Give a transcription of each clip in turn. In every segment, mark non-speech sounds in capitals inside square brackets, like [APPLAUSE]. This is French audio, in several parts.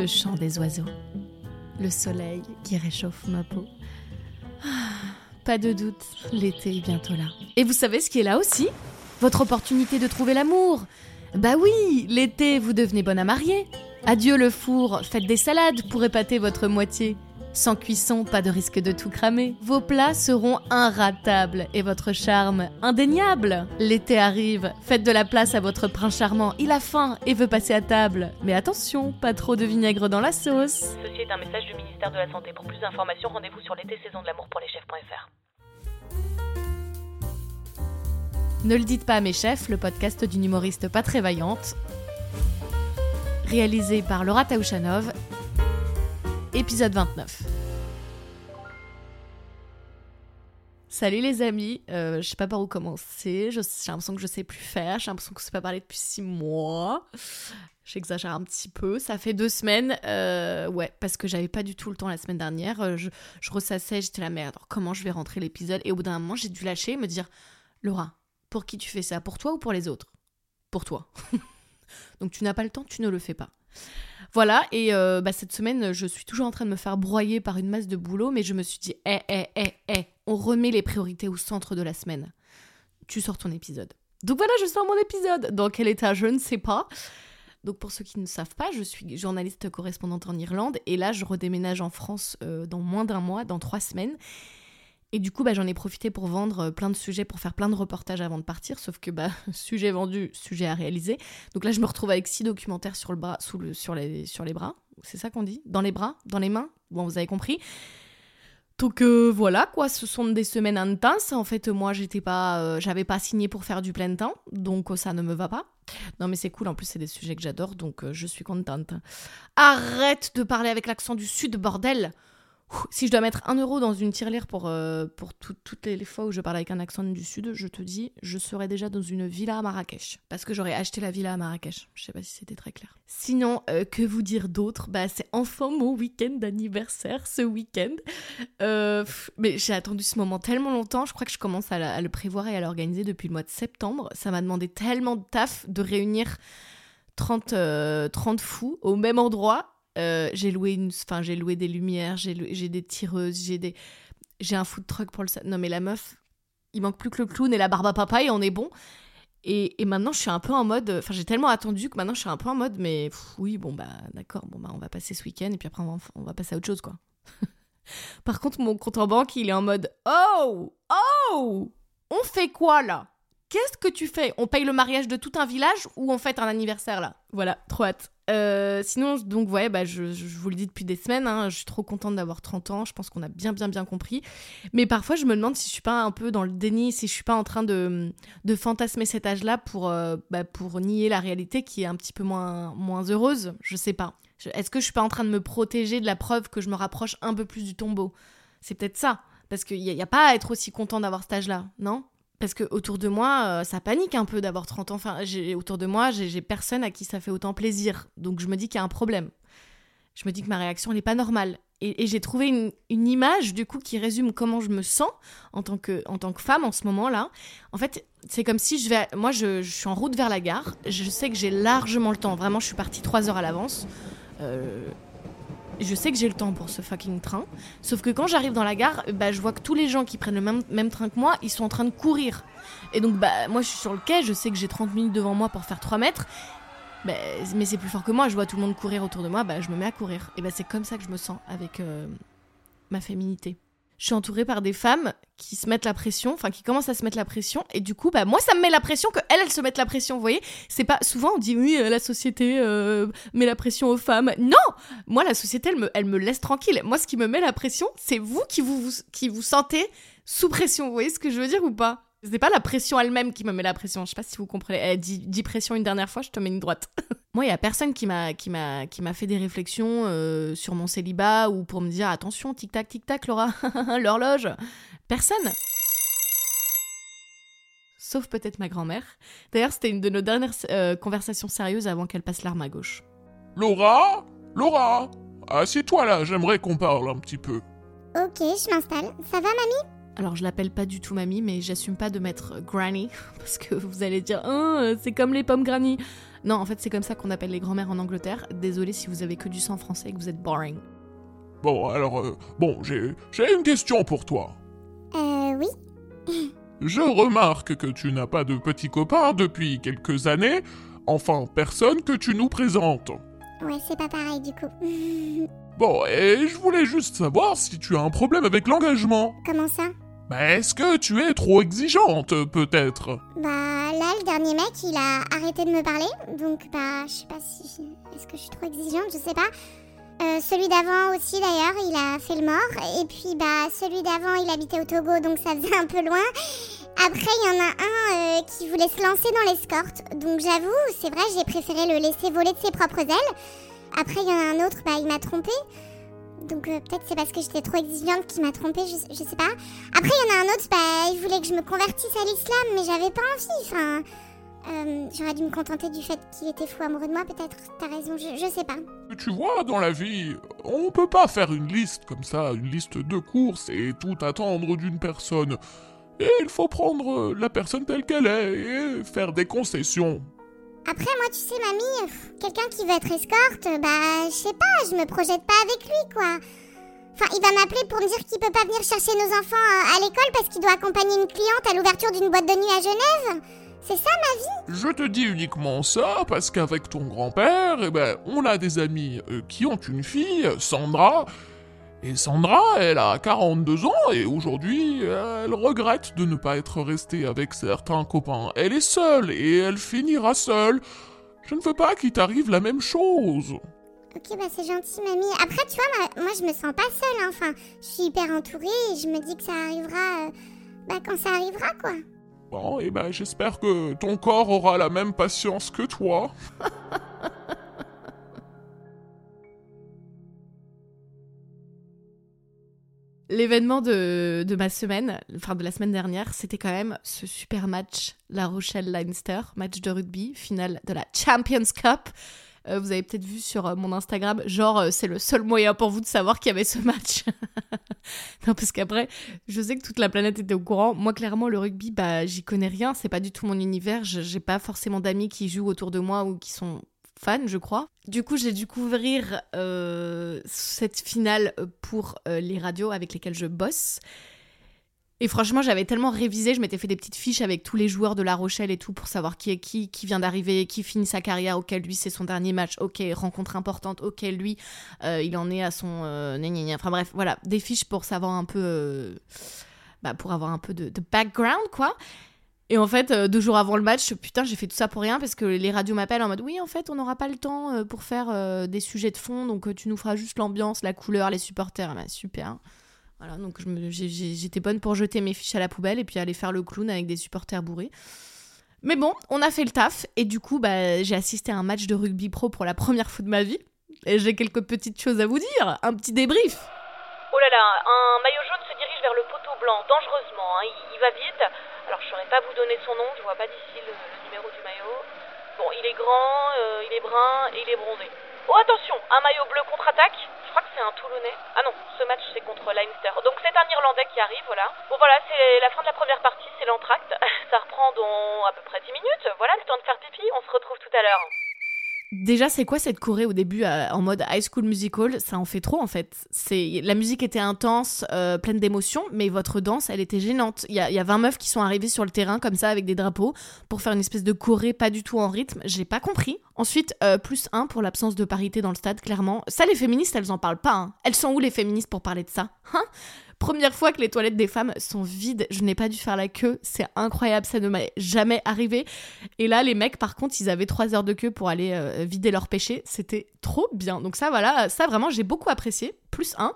le chant des oiseaux, le soleil qui réchauffe ma peau. Ah, pas de doute, l'été est bientôt là. Et vous savez ce qui est là aussi? Votre opportunité de trouver l'amour. Bah oui, l'été, vous devenez bonne à marier. Adieu le four, faites des salades pour épater votre moitié. Sans cuisson, pas de risque de tout cramer. Vos plats seront inratables et votre charme indéniable. L'été arrive, faites de la place à votre prince charmant. Il a faim et veut passer à table. Mais attention, pas trop de vinaigre dans la sauce. Ceci est un message du ministère de la Santé. Pour plus d'informations, rendez-vous sur l'été saison de l'amour pour les chefs.fr. Ne le dites pas à mes chefs, le podcast d'une humoriste pas très vaillante. Réalisé par Laura Taouchanov épisode 29. Salut les amis, euh, je sais pas par où commencer, j'ai l'impression que je sais plus faire, j'ai l'impression que je sais pas parler depuis 6 mois. J'exagère un petit peu, ça fait deux semaines, euh, ouais, parce que j'avais pas du tout le temps la semaine dernière, euh, je, je ressassais, j'étais la merde, comment je vais rentrer l'épisode? Et au bout d'un moment, j'ai dû lâcher et me dire, Laura, pour qui tu fais ça? Pour toi ou pour les autres? Pour toi. [LAUGHS] Donc tu n'as pas le temps, tu ne le fais pas. Voilà, et euh, bah, cette semaine, je suis toujours en train de me faire broyer par une masse de boulot, mais je me suis dit, hé, hé, hé, hé, on remet les priorités au centre de la semaine. Tu sors ton épisode. Donc voilà, je sors mon épisode. Dans quel état, je ne sais pas. Donc pour ceux qui ne savent pas, je suis journaliste correspondante en Irlande, et là, je redéménage en France euh, dans moins d'un mois, dans trois semaines. Et du coup, bah, j'en ai profité pour vendre euh, plein de sujets, pour faire plein de reportages avant de partir. Sauf que, bah, [LAUGHS] sujet vendu, sujet à réaliser. Donc là, je me retrouve avec six documentaires sur le bras, sur les bras. C'est ça qu'on dit? Dans les bras? Dans les mains? Bon, vous avez compris. Donc euh, voilà quoi, ce sont des semaines intenses. En fait, moi, j'étais pas, euh, j'avais pas signé pour faire du plein temps, donc ça ne me va pas. Non mais c'est cool. En plus, c'est des sujets que j'adore, donc je suis contente. Arrête de parler avec l'accent du sud, bordel si je dois mettre un euro dans une tirelire pour, euh, pour toutes les, fois où je parle avec un accent du sud, je te dis, je serais déjà dans une villa à Marrakech. Parce que j'aurais acheté la villa à Marrakech. Je sais pas si c'était très clair. Sinon, euh, que vous dire d'autre? Bah, c'est enfin mon week-end d'anniversaire ce week-end. Euh, mais j'ai attendu ce moment tellement longtemps. Je crois que je commence à, à le prévoir et à l'organiser depuis le mois de septembre. Ça m'a demandé tellement de taf de réunir 30, 30 fous au même endroit euh, j'ai loué une, enfin j'ai loué des lumières, j'ai des tireuses, j'ai des, j'ai un food truck pour le. Non mais la meuf, il manque plus que le clown et la barbe à papa et on est bon. Et, et maintenant je suis un peu en mode, enfin j'ai tellement attendu que maintenant je suis un peu en mode, mais oui bon bah d'accord, bon bah on va passer ce week-end et puis après on va, on va passer à autre chose quoi. [LAUGHS] Par contre mon compte en banque il est en mode, oh oh, on fait quoi là? Qu'est-ce que tu fais? On paye le mariage de tout un village ou on fête un anniversaire là? Voilà, trop hâte. Euh, sinon, donc, ouais, bah, je, vous le dis depuis des semaines, hein, je suis trop contente d'avoir 30 ans, je pense qu'on a bien, bien, bien compris. Mais parfois, je me demande si je suis pas un peu dans le déni, si je suis pas en train de, fantasmer cet âge-là pour, euh, bah, pour nier la réalité qui est un petit peu moins, moins heureuse. Je sais pas. Est-ce que je suis pas en train de me protéger de la preuve que je me rapproche un peu plus du tombeau? C'est peut-être ça. Parce qu'il n'y a, pas à être aussi content d'avoir cet âge-là, non? Parce que autour de moi, euh, ça panique un peu d'avoir 30 ans. Enfin, autour de moi, j'ai personne à qui ça fait autant plaisir. Donc je me dis qu'il y a un problème. Je me dis que ma réaction n'est pas normale. Et, j'ai trouvé une, image du coup qui résume comment je me sens en tant que, femme en ce moment-là. En fait, c'est comme si je vais, moi, je, suis en route vers la gare. Je sais que j'ai largement le temps. Vraiment, je suis partie trois heures à l'avance. Euh, je sais que j'ai le temps pour ce fucking train. Sauf que quand j'arrive dans la gare, bah, je vois que tous les gens qui prennent le même, train que moi, ils sont en train de courir. Et donc, bah, moi, je suis sur le quai, je sais que j'ai 30 minutes devant moi pour faire 3 mètres. Bah, mais c'est plus fort que moi, je vois tout le monde courir autour de moi, bah, je me mets à courir. Et bah, c'est comme ça que je me sens avec euh, ma féminité je suis entourée par des femmes qui se mettent la pression, enfin qui commencent à se mettre la pression, et du coup, bah moi, ça me met la pression que elles, elles se mettent la pression. Vous voyez, c'est pas souvent on dit oui, euh, la société euh, met la pression aux femmes. Non, moi la société, elle me, elle me laisse tranquille. Moi, ce qui me met la pression, c'est vous qui vous, qui vous sentez sous pression. Vous voyez ce que je veux dire ou pas? C'est pas la pression elle-même qui me met la pression. Je sais pas si vous comprenez. Elle dit, pression une dernière fois, je te mets une droite. [LAUGHS] Moi, il y a personne qui m'a qui m'a qui m'a fait des réflexions euh, sur mon célibat ou pour me dire attention, tic tac tic tac, Laura, [LAUGHS] l'horloge. Personne. Sauf peut-être ma grand-mère. D'ailleurs, c'était une de nos dernières euh, conversations sérieuses avant qu'elle passe l'arme à gauche. Laura? Laura? Assieds-toi là, j'aimerais qu'on parle un petit peu. Ok, je m'installe. Ça va, mamie? Alors je l'appelle pas du tout mamie, mais j'assume pas de mettre granny [LAUGHS] parce que vous allez dire oh, c'est comme les pommes granny. Non, en fait, c'est comme ça qu'on appelle les grands-mères en Angleterre. Désolé si vous avez que du sang français et que vous êtes boring. Bon, alors, euh, bon, j'ai j'ai une question pour toi. Euh, oui. Je remarque que tu n'as pas de petit copain depuis quelques années. Enfin, personne que tu nous présentes. Ouais, c'est pas pareil du coup. [LAUGHS] Bon, et je voulais juste savoir si tu as un problème avec l'engagement. Comment ça? Bah, est-ce que tu es trop exigeante, peut-être? Bah là, le dernier mec, il a arrêté de me parler, donc bah je sais pas si... Est-ce que je suis trop exigeante Je sais pas. Euh, celui d'avant aussi d'ailleurs, il a fait le mort. Et puis bah celui d'avant, il habitait au Togo, donc ça faisait un peu loin. Après, il y en a un euh, qui voulait se lancer dans l'escorte. Donc j'avoue, c'est vrai, j'ai préféré le laisser voler de ses propres ailes. Après, il y en a un autre, bah il m'a trompé. Donc euh, peut-être c'est parce que j'étais trop exigeante qu'il m'a trompé, je, je sais pas. Après, il y en a un autre, bah il voulait que je me convertisse à l'islam, mais j'avais pas envie. Enfin, euh, j'aurais dû me contenter du fait qu'il était fou amoureux de moi, peut-être. T'as raison, je, je sais pas. Tu vois, dans la vie, on peut pas faire une liste comme ça, une liste de courses et tout attendre d'une personne. Et il faut prendre la personne telle qu'elle est et faire des concessions. Après, moi, tu sais, mamie, quelqu'un qui veut être escorte, bah, je sais pas, je me projette pas avec lui, quoi. Enfin, il va m'appeler pour me dire qu'il peut pas venir chercher nos enfants euh, à l'école parce qu'il doit accompagner une cliente à l'ouverture d'une boîte de nuit à Genève. C'est ça ma vie? Je te dis uniquement ça parce qu'avec ton grand-père, eh ben, on a des amis euh, qui ont une fille, Sandra. Et Sandra, elle a 42 ans et aujourd'hui, elle regrette de ne pas être restée avec certains copains. Elle est seule et elle finira seule. Je ne veux pas qu'il t'arrive la même chose. Ok, bah c'est gentil, mamie. Après, tu vois, moi, moi, je me sens pas seule, hein. enfin, je suis hyper entourée et je me dis que ça arrivera, euh, bah, quand ça arrivera, quoi. Bon, et ben j'espère que ton corps aura la même patience que toi. [LAUGHS] L'événement de, de ma semaine, enfin de la semaine dernière, c'était quand même ce super match La Rochelle-Leinster, match de rugby, finale de la Champions Cup. Euh, vous avez peut-être vu sur euh, mon Instagram, genre euh, c'est le seul moyen pour vous de savoir qu'il y avait ce match. [LAUGHS] non, parce qu'après, je sais que toute la planète était au courant. Moi, clairement, le rugby, bah, j'y connais rien. C'est pas du tout mon univers. J'ai pas forcément d'amis qui jouent autour de moi ou qui sont fans, je crois. Du coup, j'ai dû couvrir euh, cette finale pour euh, les radios avec lesquelles je bosse. Et franchement, j'avais tellement révisé, je m'étais fait des petites fiches avec tous les joueurs de La Rochelle et tout pour savoir qui est qui, qui vient d'arriver, qui finit sa carrière, auquel lui c'est son dernier match, ok, rencontre importante, ok, lui euh, il en est à son. euh. Enfin bref, voilà, des fiches pour savoir un peu. euh, bah, pour avoir un peu de background, quoi. Et en fait, euh, deux jours avant le match, putain, j'ai fait tout ça pour rien parce que les radios m'appellent en mode oui, en fait, on n'aura pas le temps euh, pour faire euh, des sujets de fond, donc tu nous feras juste l'ambiance, la couleur, les supporters. Bah, super. Voilà, donc j'étais bonne pour jeter mes fiches à la poubelle et puis aller faire le clown avec des supporters bourrés. Mais bon, on a fait le taf et du coup, bah, j'ai assisté à un match de rugby pro pour la première fois de ma vie. Et j'ai quelques petites choses à vous dire, un petit débrief. Oh là là, un maillot jaune se dirige vers le poteau blanc, dangereusement. hein. Il va vite. Alors, je saurais pas vous donner son nom, je vois pas d'ici le, numéro du maillot. Bon, il est grand, euh, il est brun et il est bronzé. Oh, attention, un maillot bleu contre-attaque. Je crois que c'est un Toulonnais. Ah non, ce match c'est contre Leinster. Donc c'est un Irlandais qui arrive, voilà. Bon voilà, c'est la fin de la première partie, c'est l'entracte. [LAUGHS] Ça reprend dans à peu près 10 minutes. Voilà, le temps de faire pipi, on se retrouve tout à l'heure. Déjà, c'est quoi cette choré au début euh, en mode High School Musical? Ça en fait trop en fait. C'est la musique était intense, euh, pleine d'émotions, mais votre danse, elle était gênante. Il y a, y a 20 meufs qui sont arrivées sur le terrain comme ça avec des drapeaux pour faire une espèce de choré pas du tout en rythme. J'ai pas compris. Ensuite, euh, plus un pour l'absence de parité dans le stade, clairement. Ça, les féministes, elles en parlent pas. hein. Elles sont où les féministes pour parler de ça? Hein? Première fois que les toilettes des femmes sont vides, je n'ai pas dû faire la queue, c'est incroyable, ça ne m'est jamais arrivé. Et là, les mecs, par contre, ils avaient trois heures de queue pour aller euh, vider leur péché. C'était trop bien. Donc ça, voilà, ça vraiment, j'ai beaucoup apprécié. Plus un.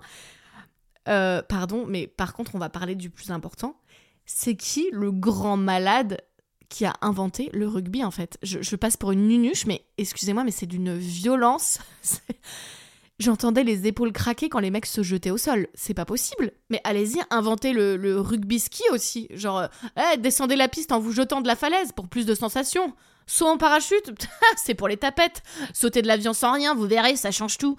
Euh, pardon, mais par contre, on va parler du plus important. C'est qui le grand malade qui a inventé le rugby, en fait? Je passe pour une nunuche, mais excusez-moi, mais c'est d'une violence. [LAUGHS] J'entendais les épaules craquer quand les mecs se jetaient au sol. C'est pas possible. Mais allez-y, inventez le, rugby ski aussi. Genre, euh, eh, descendez la piste en vous jetant de la falaise pour plus de sensations. Saut en parachute, [LAUGHS] c'est pour les tapettes. Sauter de l'avion sans rien, vous verrez, ça change tout.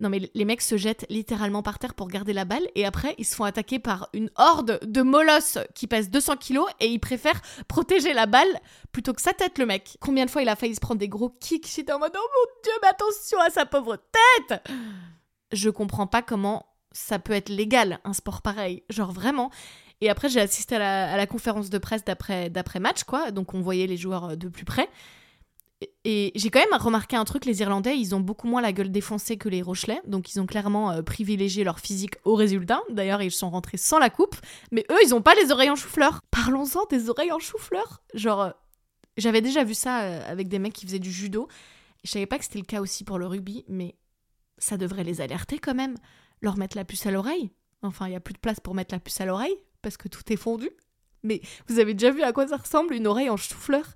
Non mais les mecs se jettent littéralement par terre pour garder la balle et après ils se font attaquer par une horde de molosses qui pèsent 200 kilos et ils préfèrent [LAUGHS] protéger la balle plutôt que sa tête le mec. Combien de fois il a failli se prendre des gros kicks? J'étais en mode oh mon dieu mais attention à sa pauvre tête Je comprends pas comment ça peut être légal un sport pareil. Genre vraiment. Et après j'ai assisté à la, à la conférence de presse d'après match quoi donc on voyait les joueurs de plus près. Et j'ai quand même remarqué un truc, les Irlandais, ils ont beaucoup moins la gueule défoncée que les Rochelais, donc ils ont clairement euh, privilégié leur physique au résultat. D'ailleurs, ils sont rentrés sans la coupe, mais eux, ils ont pas les oreilles en chou-fleur. Parlons-en des oreilles en chou-fleur. Genre, euh, j'avais déjà vu ça euh, avec des mecs qui faisaient du judo. Je savais pas que c'était le cas aussi pour le rugby, mais ça devrait les alerter quand même. Leur mettre la puce à l'oreille. Enfin, il y a plus de place pour mettre la puce à l'oreille, parce que tout est fondu. Mais vous avez déjà vu à quoi ça ressemble une oreille en chou-fleur?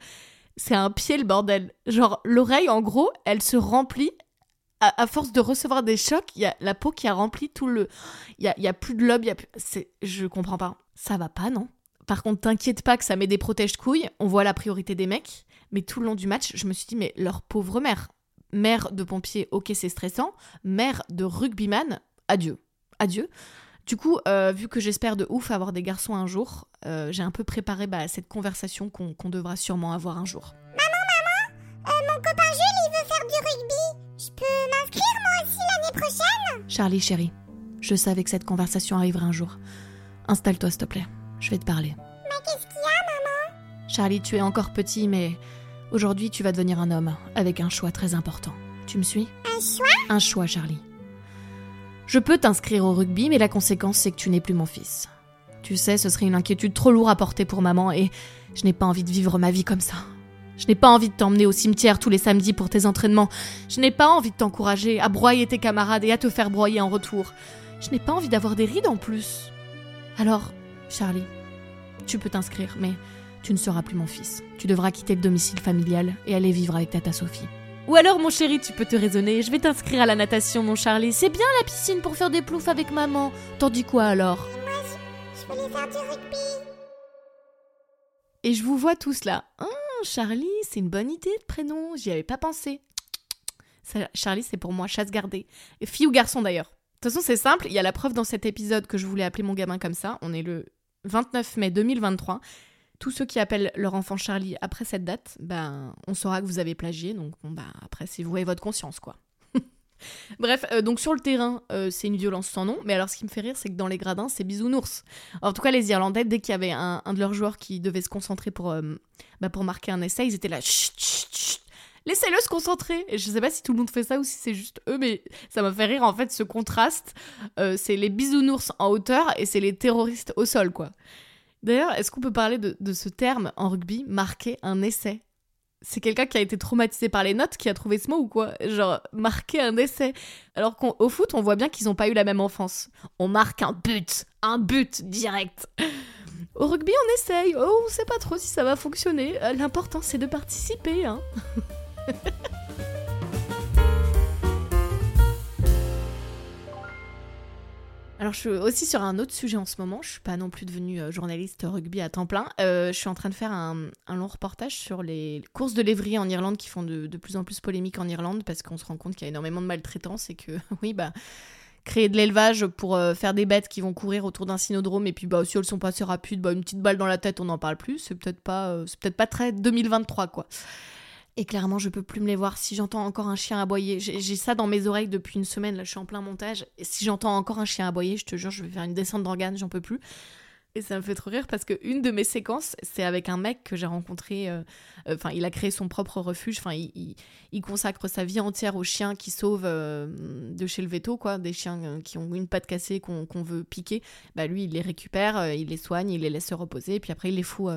C'est un pied le bordel. Genre l'oreille en gros, elle se remplit à, force de recevoir des chocs, il y a la peau qui a rempli tout le il y a, y a, plus de lobe, y a je comprends pas. Ça va pas non? Par contre, t'inquiète pas que ça met des protèges couilles, on voit la priorité des mecs, mais tout le long du match, je me suis dit mais leur pauvre mère, mère de pompier, OK, c'est stressant, mère de rugbyman, adieu. Adieu. Du coup, euh, vu que j'espère de ouf avoir des garçons un jour, euh, j'ai un peu préparé bah, cette conversation qu'on devra sûrement avoir un jour. Maman, maman, euh, mon copain Jules, il veut faire du rugby. Je peux m'inscrire moi aussi l'année prochaine? Charlie, chérie, je savais que cette conversation arriverait un jour. Installe-toi, s'il te plaît. Je vais te parler. Mais qu'est-ce qu'il y a, maman? Charlie, tu es encore petit, mais aujourd'hui, tu vas devenir un homme avec un choix très important. Tu me suis? Un choix? Un choix, Charlie. Je peux t'inscrire au rugby, mais la conséquence, c'est que tu n'es plus mon fils. Tu sais, ce serait une inquiétude trop lourde à porter pour maman, et je n'ai pas envie de vivre ma vie comme ça. Je n'ai pas envie de t'emmener au cimetière tous les samedis pour tes entraînements. Je n'ai pas envie de t'encourager à broyer tes camarades et à te faire broyer en retour. Je n'ai pas envie d'avoir des rides en plus. Alors, Charlie, tu peux t'inscrire, mais tu ne seras plus mon fils. Tu devras quitter le domicile familial et aller vivre avec Tata Sophie. Ou alors, mon chéri, tu peux te raisonner, je vais t'inscrire à la natation, mon Charlie. C'est bien la piscine pour faire des ploufs avec maman. T'en dis quoi alors? Je, je faire rugby. Et je vous vois tous là. Oh, Charlie, c'est une bonne idée de prénom, j'y avais pas pensé. Charlie, c'est pour moi chasse gardée. Fille ou garçon d'ailleurs. De toute façon, c'est simple, il y a la preuve dans cet épisode que je voulais appeler mon gamin comme ça. On est le 29 mai 2023 tous ceux qui appellent leur enfant Charlie après cette date, ben, on saura que vous avez plagié. Donc, bah, après, c'est vous et votre conscience, quoi. [LAUGHS] Bref, euh, donc sur le terrain, euh, c'est une violence sans nom. Mais alors, ce qui me fait rire, c'est que dans les gradins, c'est bisounours. en tout cas, les Irlandais, dès qu'il y avait un, de leurs joueurs qui devait se concentrer pour, euh, bah, pour marquer un essai, ils étaient là. Chut, chut, chut. Laissez-le se concentrer. Et je sais pas si tout le monde fait ça ou si c'est juste eux, mais ça m'a fait rire en fait ce contraste. c'est les bisounours en hauteur et c'est les terroristes au sol, quoi. D'ailleurs, est-ce qu'on peut parler de, ce terme en rugby, marquer un essai? C'est quelqu'un qui a été traumatisé par les notes qui a trouvé ce mot ou quoi? Genre, marquer un essai. Alors qu'au foot, on voit bien qu'ils n'ont pas eu la même enfance. On marque un but, un but direct. Au rugby, on essaye. Oh, on sait pas trop si ça va fonctionner. Euh, l'important, c'est de participer. Hein. [LAUGHS] Alors, je suis aussi sur un autre sujet en ce moment. Je suis pas non plus devenue euh, journaliste rugby à temps plein. Euh, je suis en train de faire un, long reportage sur les courses de lévrier en Irlande qui font de, plus en plus polémique en Irlande parce qu'on se rend compte qu'il y a énormément de maltraitance et que, [LAUGHS] oui, bah, créer de l'élevage pour euh, faire des bêtes qui vont courir autour d'un synodrome et puis, bah, si elles sont pas assez rapides, bah, une petite balle dans la tête, on n'en parle plus. C'est peut-être pas, c'est peut-être pas très 2023, quoi. Et clairement, je peux plus me les voir. Si j'entends encore un chien aboyer, j'ai ça dans mes oreilles depuis une semaine. Là, je suis en plein montage. Si j'entends encore un chien aboyer, je te jure, je vais faire une descente d'organes, j'en peux plus. Et ça me fait trop rire parce que une de mes séquences, c'est avec un mec que j'ai rencontré. Euh, euh, enfin, il a créé son propre refuge. Enfin, il, consacre sa vie entière aux chiens qui sauvent euh, de chez le veto, quoi. Des chiens qui ont une patte cassée qu'on veut piquer. Bah, lui, il les récupère, il les soigne, il les laisse se reposer. Et puis après, il les fout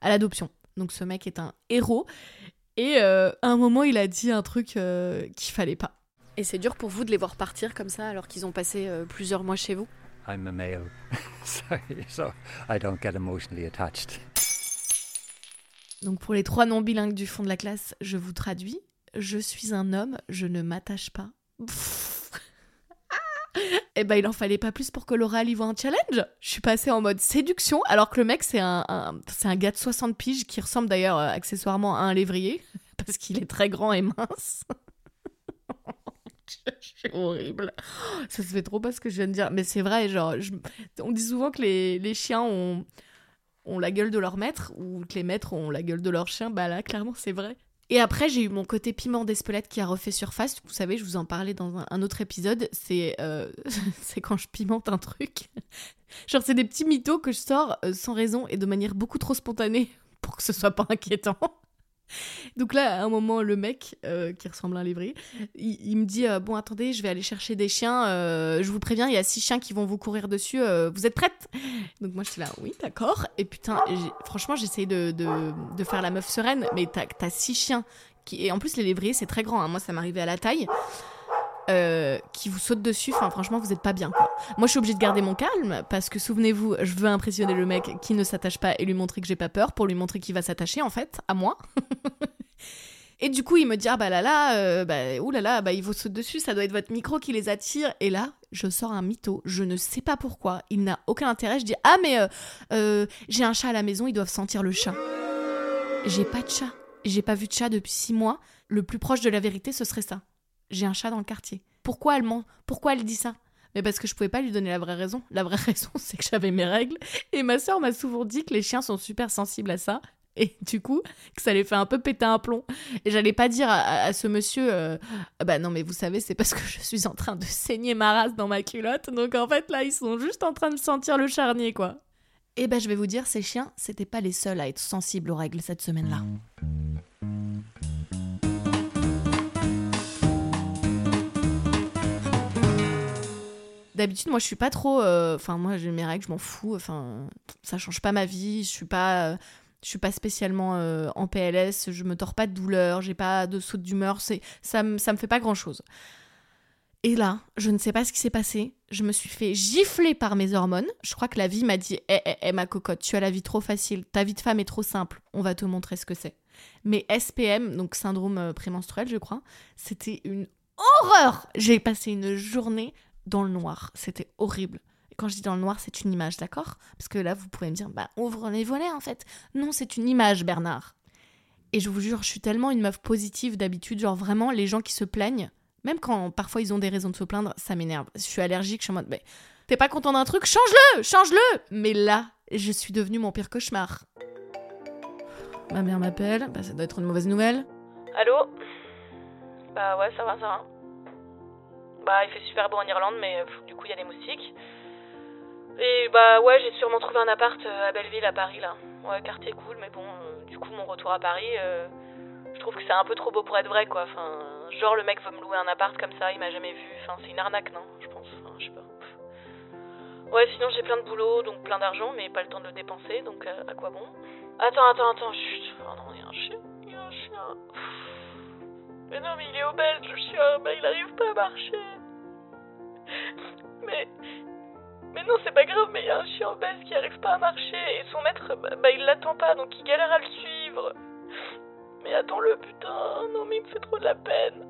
à l'adoption. Donc, ce mec est un héros. Et euh, à un moment, il a dit un truc euh, qu'il fallait pas. Et c'est dur pour vous de les voir partir comme ça alors qu'ils ont passé euh, plusieurs mois chez vous? I'm a male, [LAUGHS] so I don't get emotionally attached. Donc pour les trois non-bilingues du fond de la classe, je vous traduis. Je suis un homme, je ne m'attache pas. Eh ben, il en fallait pas plus pour que Laura y voit un challenge. Je suis passée en mode séduction, alors que le mec, c'est un, c'est un gars de 60 piges qui ressemble d'ailleurs euh, accessoirement à un lévrier, [LAUGHS] parce qu'il est très grand et mince. [LAUGHS] C'est horrible. Ça se fait trop pas ce que je viens de dire. Mais c'est vrai, genre, on dit souvent que les, les chiens ont, ont la gueule de leur maître ou que les maîtres ont la gueule de leur chien. Bah là, clairement, c'est vrai. Et après, j'ai eu mon côté piment d'Espelette qui a refait surface. Vous savez, je vous en parlais dans un, autre épisode. C'est euh, [LAUGHS] c'est quand je pimente un truc. [LAUGHS] Genre, c'est des petits mythos que je sors euh, sans raison et de manière beaucoup trop spontanée pour que ce soit pas inquiétant. [LAUGHS] Donc là, à un moment, le mec, euh, qui ressemble à un lévrier, il, me dit euh, Bon, attendez, je vais aller chercher des chiens. euh, je vous préviens, il y a six chiens qui vont vous courir dessus. vous êtes prête Donc moi, je suis là Oui, d'accord. Et putain, franchement, j'essaye de, de, faire la meuf sereine, mais t'as t'as six chiens. Qui... Et en plus, les lévriers, c'est très grand. hein. Moi, ça m'arrivait à la taille. Euh, qui vous sautent dessus, enfin franchement vous êtes pas bien. Moi je suis obligée de garder mon calme parce que souvenez-vous, je veux impressionner le mec qui ne s'attache pas et lui montrer que j'ai pas peur pour lui montrer qu'il va s'attacher en fait à moi. [LAUGHS] Et du coup, il me dit ah bah là là, euh, bah là, bah il vous saute dessus, ça doit être votre micro qui les attire. Et là, je sors un mytho, je ne sais pas pourquoi, il n'a aucun intérêt. Je dis ah mais euh, euh, j'ai un chat à la maison, ils doivent sentir le chat. J'ai pas de chat, j'ai pas vu de chat depuis six mois. Le plus proche de la vérité, ce serait ça. J'ai un chat dans le quartier. Pourquoi elle ment? Pourquoi elle dit ça? Mais parce que je pouvais pas lui donner la vraie raison. La vraie [LAUGHS] raison, c'est que j'avais mes règles. Et ma soeur m'a souvent dit que les chiens sont super sensibles à ça. Et du coup, que ça les fait un peu péter un plomb. Et j'allais pas dire à, ce monsieur, euh, Ah bah non, mais vous savez, c'est parce que je suis en train de saigner ma race dans ma culotte. Donc en fait, là, ils sont juste en train de sentir le charnier, quoi. Et ben, je vais vous dire, ces chiens, c'était pas les seuls à être sensibles aux règles cette semaine-là. D'habitude, moi, je suis pas trop. euh, Enfin, moi, j'ai mes règles, je m'en fous. Enfin, ça change pas ma vie. Je suis pas. euh, je suis pas spécialement euh, en PLS. Je me tords pas de douleur. J'ai pas de saut d'humeur. C'est ça, me- ça me fait pas grand chose. Et là, je ne sais pas ce qui s'est passé. Je me suis fait gifler par mes hormones. Je crois que la vie m'a dit Eh, eh, eh, ma cocotte, tu as la vie trop facile. Ta vie de femme est trop simple. On va te montrer ce que c'est. Mais SPM, donc syndrome euh, prémenstruel, je crois, c'était une horreur. J'ai passé une journée dans le noir. C'était horrible. Et quand je dis dans le noir, c'est une image, d'accord? Parce que là, vous pourrez me dire Bah, ouvre les volets en fait. Non, c'est une image, Bernard. Et je vous jure, je suis tellement une meuf positive d'habitude. Genre vraiment, les gens qui se plaignent, même quand parfois ils ont des raisons de se plaindre, ça m'énerve. Je suis allergique, je suis en mode, mais t'es pas content d'un truc, change-le, change-le. Mais là, je suis devenue mon pire cauchemar. Ma mère m'appelle, bah, ça doit être une mauvaise nouvelle. Allô? Bah ouais, ça va, ça va. Bah, il fait super beau en Irlande, mais euh, du coup, il y a des moustiques. Et bah ouais, j'ai sûrement trouvé un appart euh, à Belleville, à Paris, là. Ouais, quartier cool, mais bon, euh, du coup, mon retour à Paris, je trouve que c'est un peu trop beau pour être vrai, quoi. Enfin, genre, le mec veut me louer un appart comme ça, il m'a jamais vu. Enfin, c'est une arnaque, non Je pense. Enfin, je sais pas. Ouais, sinon, j'ai plein de boulot, donc plein d'argent, mais pas le temps de le dépenser, donc à quoi bon? Attends, attends, attends, chut. Oh non, il y a un chien. Il y a un chien. Mais non, mais il est obèse, le chien. Bah, il arrive pas à marcher. Mais. Mais non, c'est pas grave, mais il y a un chien obèse qui arrive pas à marcher. Et son maître, bah, bah, il l'attend pas, donc il galère à le suivre. Mais attends-le, putain. Non, mais il me fait trop de la peine.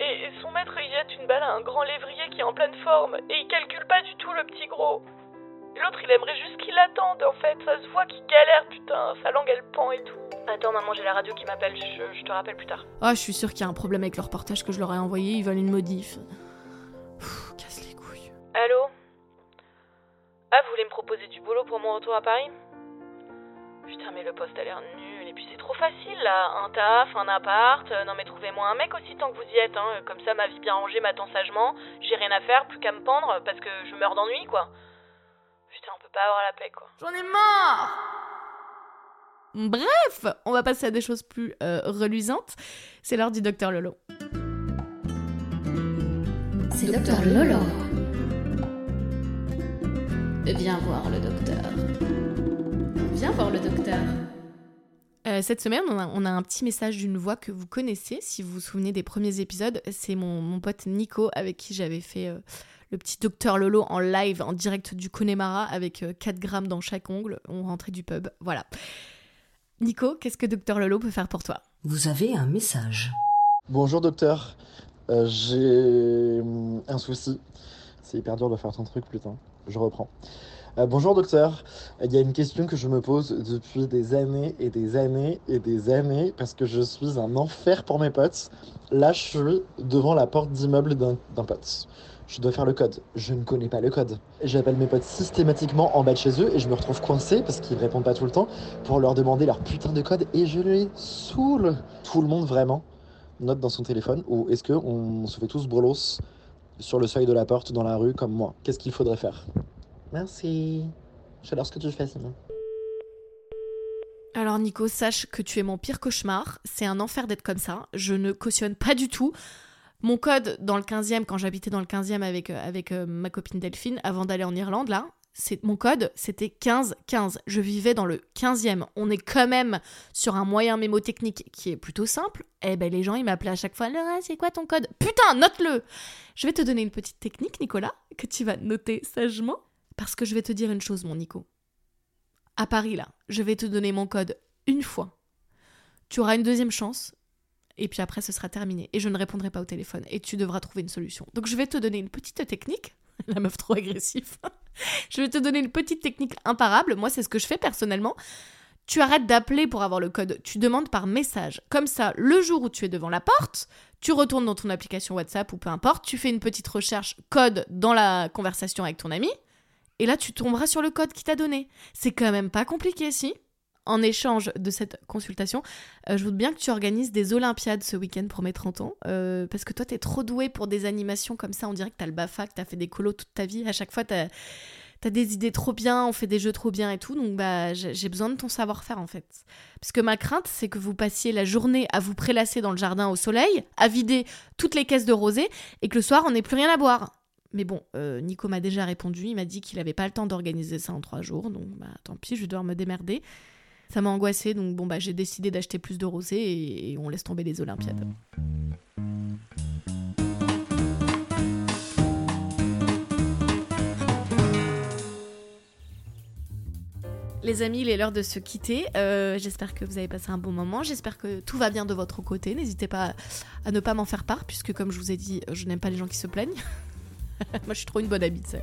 Et, son maître, il jette une balle à un grand lévrier qui est en pleine forme. Et il calcule pas du tout le petit gros. Et L'autre, il aimerait juste qu'il l'attende, en fait. Ça se voit qu'il galère, putain. Sa langue, elle pend et tout. Attends, maman, j'ai la radio qui m'appelle. Je, je te rappelle plus tard. Ah, je suis sûre qu'il y a un problème avec le reportage que je leur ai envoyé, ils veulent une modif. Pff, casse les couilles. Allô? Ah, vous voulez me proposer du boulot pour mon retour à Paris? Putain, mais le poste a l'air nul. Et puis c'est trop facile là. Un taf, un appart. Euh, non, mais trouvez-moi un mec aussi tant que vous y êtes. Hein. Comme ça, ma vie bien rangée m'attend sagement. J'ai rien à faire, plus qu'à me pendre parce que je meurs d'ennui quoi. Putain, on peut pas avoir la paix quoi. J'en ai marre Bref, on va passer à des choses plus euh, reluisantes. C'est l'heure du docteur Lolo. C'est Docteur Lolo. Viens voir le docteur. Viens voir le docteur. Euh, cette semaine, on a, on a un petit message d'une voix que vous connaissez, si vous vous souvenez des premiers épisodes. C'est mon, mon pote Nico, avec qui j'avais fait euh, le petit docteur Lolo en live, en direct du Connemara, avec euh, 4 grammes dans chaque ongle. On rentrait du pub. Voilà. Nico, qu'est-ce que docteur Lolo peut faire pour toi? Vous avez un message. Bonjour docteur, Euh, j'ai hum, un souci. C'est hyper dur de faire ton truc, putain. Je reprends. Euh, bonjour docteur, il y a une question que je me pose depuis des années et des années et des années parce que je suis un enfer pour mes potes. Là, je suis devant la porte d'immeuble d'un d'un pote. Je dois faire le code. Je ne connais pas le code. J'appelle mes potes systématiquement en bas de chez eux et je me retrouve coincé parce qu'ils répondent pas tout le temps pour leur demander leur putain de code et je les saoule. Tout le monde vraiment note dans son téléphone ou est-ce qu'on se fait tous brelos sur le seuil de la porte dans la rue comme moi? Qu'est-ce qu'il faudrait faire? Merci. J'adore ce que tu fais, Simon. Alors Nico, sache que tu es mon pire cauchemar. C'est un enfer d'être comme ça. Je ne cautionne pas du tout. Mon code dans le 15e, quand j'habitais dans le 15e avec, euh, euh, ma copine Delphine, avant d'aller en Irlande, là, mon code, c'était 15-15. Je vivais dans le 15e. On est quand même sur un moyen mémotechnique qui est plutôt simple. Eh ben les gens, ils m'appelaient à chaque fois, Laura, c'est quoi ton code? Putain, note-le Je vais te donner une petite technique, Nicolas, que tu vas noter sagement. Parce que je vais te dire une chose, mon Nico. À Paris, là, je vais te donner mon code une fois. Tu auras une deuxième chance. Et puis après, ce sera terminé. Et je ne répondrai pas au téléphone. Et tu devras trouver une solution. Donc je vais te donner une petite technique. [LAUGHS] La meuf trop agressive. [LAUGHS] je vais te donner une petite technique imparable. Moi, c'est ce que je fais personnellement. Tu arrêtes d'appeler pour avoir le code. Tu demandes par message. Comme ça, le jour où tu es devant la porte, tu retournes dans ton application WhatsApp ou peu importe. Tu fais une petite recherche code dans la conversation avec ton ami. Et là, tu tomberas sur le code qu'il t'a donné. C'est quand même pas compliqué, si? En échange de cette consultation, euh, je voudrais bien que tu organises des Olympiades ce week-end pour mes 30 ans. euh, parce que toi, t'es trop doué pour des animations comme ça. On dirait que t'as le BAFA, que t'as fait des colos toute ta vie. À chaque fois, t'as as des idées trop bien, on fait des jeux trop bien et tout. Donc, bah, j'ai j'ai besoin de ton savoir-faire, en fait. Parce que ma crainte, c'est que vous passiez la journée à vous prélasser dans le jardin au soleil, à vider toutes les caisses de rosée, et que le soir, on n'ait plus rien à boire. Mais bon, euh, Nico m'a déjà répondu, il m'a dit qu'il n'avait pas le temps d'organiser ça en trois jours, donc bah tant pis, je vais devoir me démerder. Ça m'a angoissée, donc bon bah j'ai décidé d'acheter plus de rosé et, et on laisse tomber les Olympiades. Les amis, il est l'heure de se quitter. Euh, j'espère que vous avez passé un bon moment. J'espère que tout va bien de votre côté. N'hésitez pas à ne pas m'en faire part, puisque comme je vous ai dit, je n'aime pas les gens qui se plaignent. [LAUGHS] Moi, je suis trop une bonne amie, tu sais.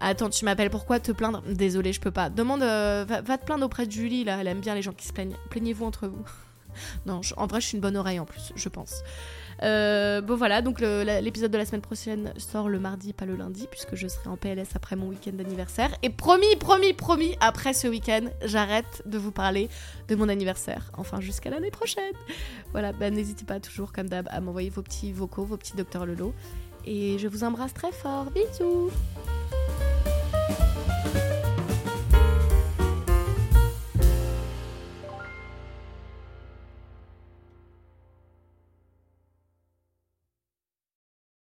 Attends, tu m'appelles pourquoi te plaindre? Désolée, je peux pas. Demande, euh, va, te plaindre auprès de Julie, là. Elle aime bien les gens qui se plaignent. Plaignez-vous entre vous. [LAUGHS] non, en vrai, je suis une bonne oreille en plus, je pense. Euh, bon voilà, donc l'épisode de la semaine prochaine sort le mardi, pas le lundi, puisque je serai en PLS après mon week-end d'anniversaire. Et promis, promis, promis, après ce week-end, j'arrête de vous parler de mon anniversaire. Enfin, jusqu'à l'année prochaine. Voilà, bah, n'hésitez pas toujours, comme d'hab, à m'envoyer vos petits vocaux, vos petits docteurs Lelo et je vous embrasse très fort. Bisous